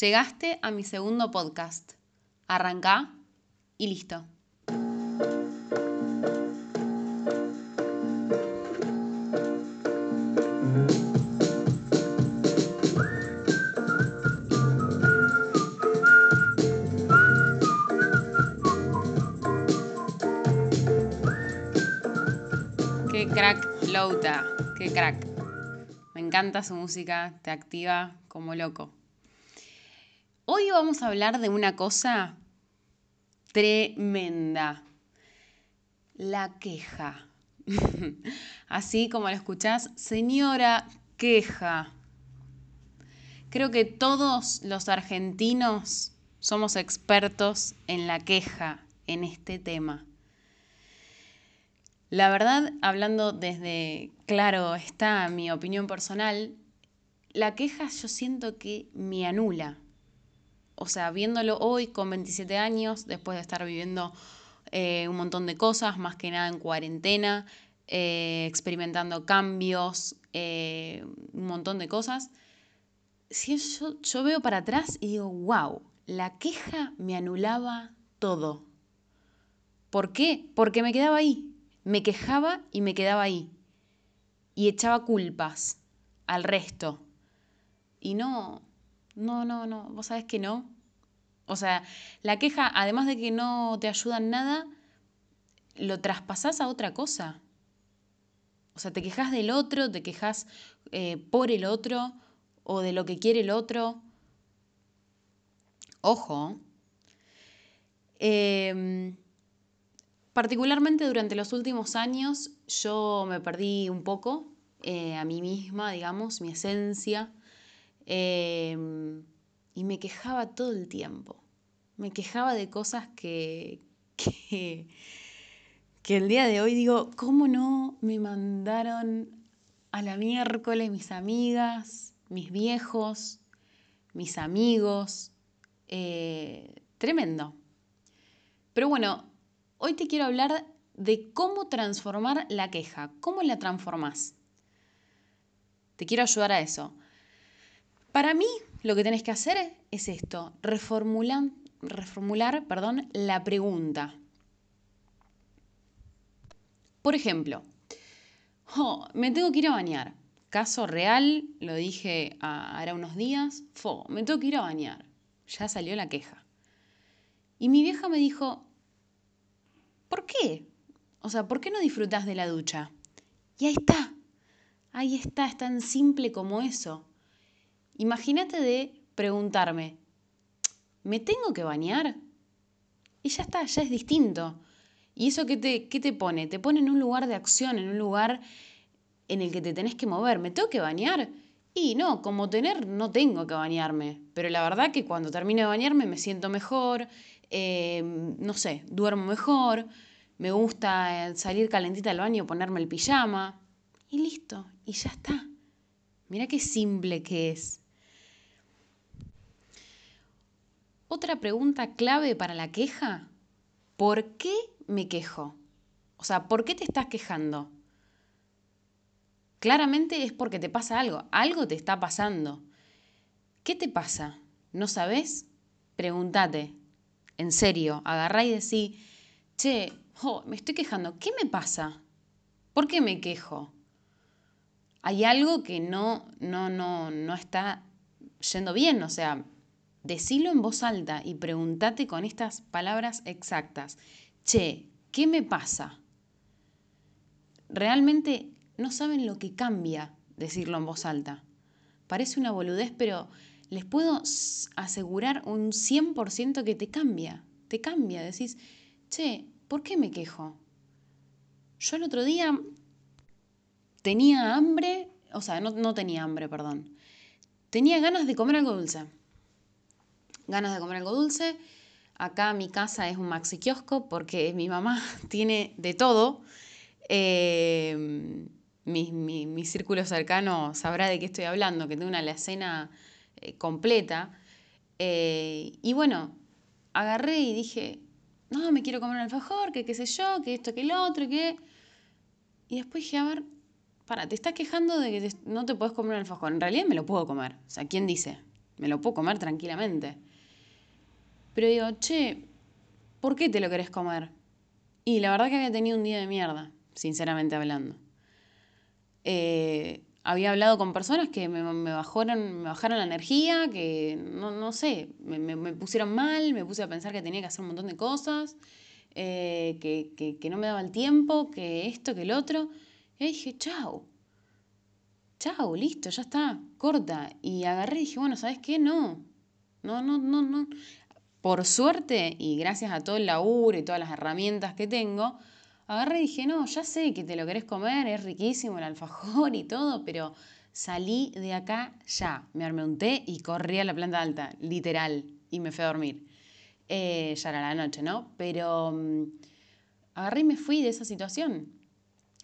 Llegaste a mi segundo podcast. Arranca y listo. Qué crack Louta, qué crack. Me encanta su música, te activa como loco. Hoy vamos a hablar de una cosa tremenda. La queja. Así como lo escuchás, señora queja. Creo que todos los argentinos somos expertos en la queja, en este tema. La verdad, hablando desde, claro, está mi opinión personal, la queja yo siento que me anula. O sea, viéndolo hoy con 27 años, después de estar viviendo eh, un montón de cosas, más que nada en cuarentena, eh, experimentando cambios, eh, un montón de cosas, si yo, yo veo para atrás y digo, wow, la queja me anulaba todo. ¿Por qué? Porque me quedaba ahí, me quejaba y me quedaba ahí. Y echaba culpas al resto. Y no, no, no, no, vos sabés que no. O sea, la queja, además de que no te ayuda en nada, lo traspasás a otra cosa. O sea, te quejas del otro, te quejas eh, por el otro o de lo que quiere el otro. Ojo. Eh, Particularmente durante los últimos años yo me perdí un poco eh, a mí misma, digamos, mi esencia, eh, y me quejaba todo el tiempo. Me quejaba de cosas que, que, que el día de hoy digo, ¿cómo no me mandaron a la miércoles mis amigas, mis viejos, mis amigos? Eh, tremendo. Pero bueno, Hoy te quiero hablar de cómo transformar la queja, cómo la transformás. Te quiero ayudar a eso. Para mí, lo que tenés que hacer es esto, reformular, reformular perdón, la pregunta. Por ejemplo, oh, me tengo que ir a bañar. Caso real, lo dije ahora unos días, me tengo que ir a bañar. Ya salió la queja. Y mi vieja me dijo, ¿Por qué? O sea, ¿por qué no disfrutas de la ducha? Y ahí está. Ahí está, es tan simple como eso. Imagínate de preguntarme, ¿me tengo que bañar? Y ya está, ya es distinto. ¿Y eso qué te, te pone? Te pone en un lugar de acción, en un lugar en el que te tenés que mover. ¿Me tengo que bañar? Y no, como tener, no tengo que bañarme. Pero la verdad que cuando termino de bañarme me siento mejor, Em, no sé, duermo mejor, me gusta eh, salir calentita al baño, ponerme el pijama y listo, y ya está. Mira qué simple que es. Otra pregunta clave para la queja, ¿por qué me quejo? O sea, ¿por qué te estás quejando? Claramente es porque te pasa algo, algo te está pasando. ¿Qué te pasa? ¿No sabes? Pregúntate, en serio, agarrá y decí, che, me estoy quejando, ¿qué me pasa? ¿Por qué me quejo? Hay algo que no, no, no, no está yendo bien, o sea, decilo en voz alta y pregúntate con estas palabras exactas. Che, ¿qué me pasa? Realmente no saben lo que cambia decirlo en voz alta. Parece una boludez, pero les puedo asegurar un 100% que te cambia, te cambia. Decís, che, ¿por qué me quejo? Yo el otro día tenía hambre, o sea, no, no tenía hambre, perdón. Tenía ganas de comer algo dulce. Ganas de comer algo dulce. Acá mi casa es un maxi kiosco porque mi mamá tiene de todo. Eh, mi, mi, círculo cercano sabrá de qué estoy hablando, que tengo una alacena eh, completa. Eh, y bueno, agarré y dije, no, me quiero comer un alfajor, que qué sé yo, que esto, que el otro, que... Y después dije, a ver, para, te estás quejando de que no te puedes comer un alfajor. En realidad me lo puedo comer. O sea, ¿quién dice? me lo puedo comer tranquilamente. Pero digo, che, ¿por qué te lo querés comer? Y la verdad que había tenido un día de mierda, sinceramente hablando. Eh, había hablado con personas que me, bajaron, me bajaron la energía, que no, sé, me, pusieron mal, me puse a pensar que tenía que hacer un montón de cosas, eh, que, que, no me daba el tiempo, que esto, que el otro. Y dije, chao, chao, listo, ya está, corta. Y agarré y dije, bueno, ¿sabes qué? No, no, no, no, no. Por suerte, y gracias a todo el laburo y todas las herramientas que tengo, agarré y dije, no, ya sé que te lo querés comer, es riquísimo el alfajor y todo, pero salí de acá ya. Me armé un té y corrí a la planta alta, literal, y me fui a dormir. Eh, ya era la noche, ¿no? Pero mm, agarré y me fui de esa situación.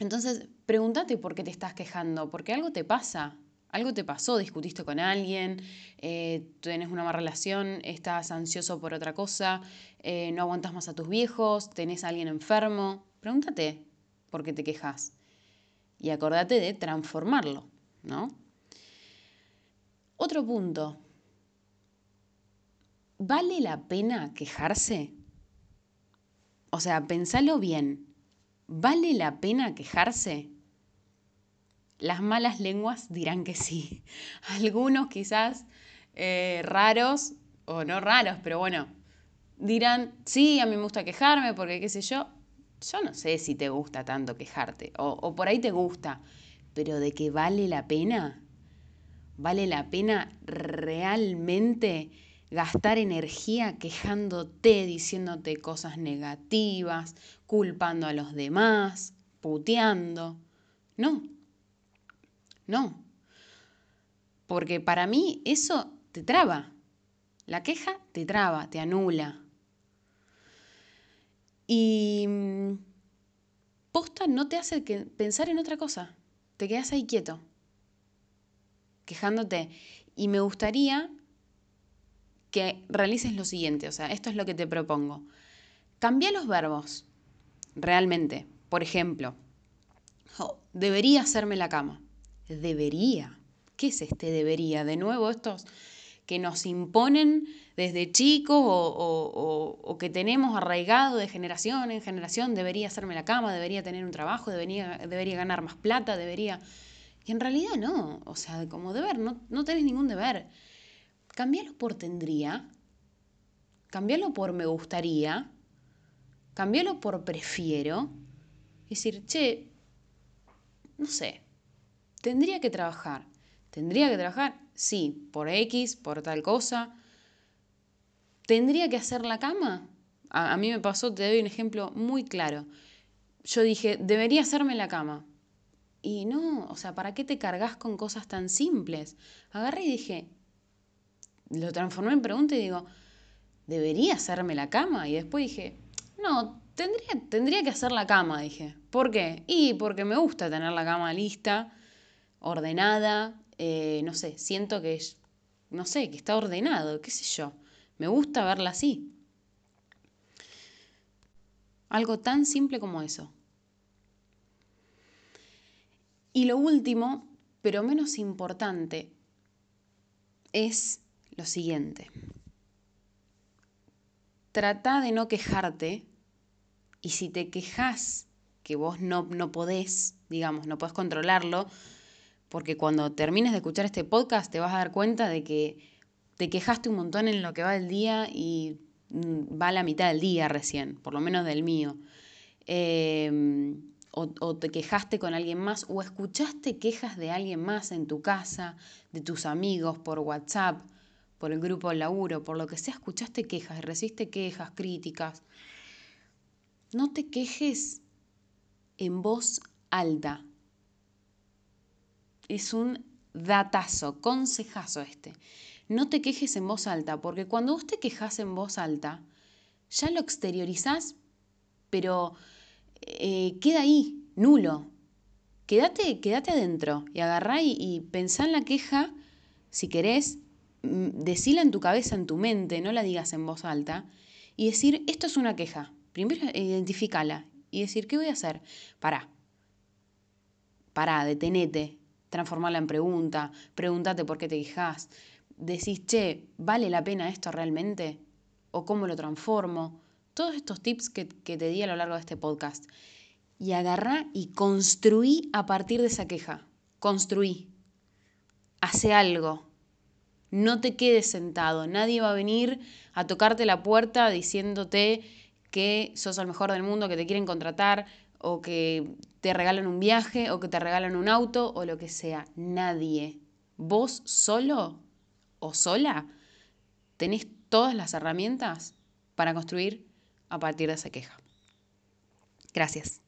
Entonces, pregúntate por qué te estás quejando, porque algo te pasa, algo te pasó, discutiste con alguien, eh, tenés una mala relación, estás ansioso por otra cosa, eh, no aguantas más a tus viejos, tenés a alguien enfermo. Pregúntate por qué te quejas y acordate de transformarlo, ¿no? Otro punto. ¿Vale la pena quejarse? O sea, pensalo bien. ¿Vale la pena quejarse? Las malas lenguas dirán que sí. Algunos quizás eh, raros, o no raros, pero bueno, dirán, sí, a mí me gusta quejarme porque qué sé yo. Yo no sé si te gusta tanto quejarte, o, o por ahí te gusta, pero de que vale la pena, vale la pena realmente gastar energía quejándote, diciéndote cosas negativas, culpando a los demás, puteando. No, no. Porque para mí eso te traba. La queja te traba, te anula. Y mm, posta no te hace que pensar en otra cosa. Te quedas ahí quieto, quejándote. Y me gustaría que realices lo siguiente, o sea, esto es lo que te propongo. Cambia los verbos, realmente. Por ejemplo, oh, debería hacerme la cama debería. ¿Qué es este debería? De nuevo, estos que nos imponen desde chicos o, que tenemos arraigado de generación en generación, debería hacerme la cama, debería tener un trabajo, debería, debería ganar más plata, debería... Y en realidad no, o sea, como deber, no, no tenés ningún deber. Cambialo por tendría, cambialo por me gustaría, cambialo por prefiero. Y decir, che, no sé, Tendría que trabajar. ¿Tendría que trabajar? Sí, por X, por tal cosa. ¿Tendría que hacer la cama? A, mí me pasó, te doy un ejemplo muy claro. Yo dije, debería hacerme la cama. Y no, o sea, ¿para qué te cargas con cosas tan simples? Agarré y dije, lo transformé en pregunta y digo, ¿debería hacerme la cama? Y después dije, no, tendría, tendría que hacer la cama, dije. ¿Por qué? Y porque me gusta tener la cama lista ordenada, eh, no sé, siento que, no sé, que está ordenado, qué sé yo. Me gusta verla así. Algo tan simple como eso. Y lo último, pero menos importante, es lo siguiente. Trata de no quejarte y si te quejas que vos no, no podés, digamos, no podés controlarlo, porque cuando termines de escuchar este podcast te vas a dar cuenta de que te quejaste un montón en lo que va del día y mm, va la mitad del día recién, por lo menos del mío. Em, o, te quejaste con alguien más, o escuchaste quejas de alguien más en tu casa, de tus amigos, por WhatsApp, por el grupo laburo, por lo que sea, escuchaste quejas, recibiste quejas, críticas. No te quejes en voz alta, es un datazo, consejazo este. No te quejes en voz alta, porque cuando vos te quejas en voz alta, ya lo exteriorizás, pero eh, queda ahí, nulo. Quédate, quédate adentro y agarrá y, y pensá en la queja, si querés, mm, decila en tu cabeza, en tu mente, no la digas en voz alta, y decir, esto es una queja. Primero identificala y decir, ¿qué voy a hacer? Pará. Pará, detenete, transformarla en pregunta, pregúntate por qué te quejas, decís, che, ¿vale la pena esto realmente? ¿O cómo lo transformo? Todos estos tips que, que te di a lo largo de este podcast. Y agarrá y construí a partir de esa queja. Construí. Hace algo. No te quedes sentado. Nadie va a venir a tocarte la puerta diciéndote que sos el mejor del mundo, que te quieren contratar, o que te regalan un viaje, o que te regalan un auto, o lo que sea. Nadie. Vos solo o sola tenés todas las herramientas para construir a partir de esa queja. Gracias.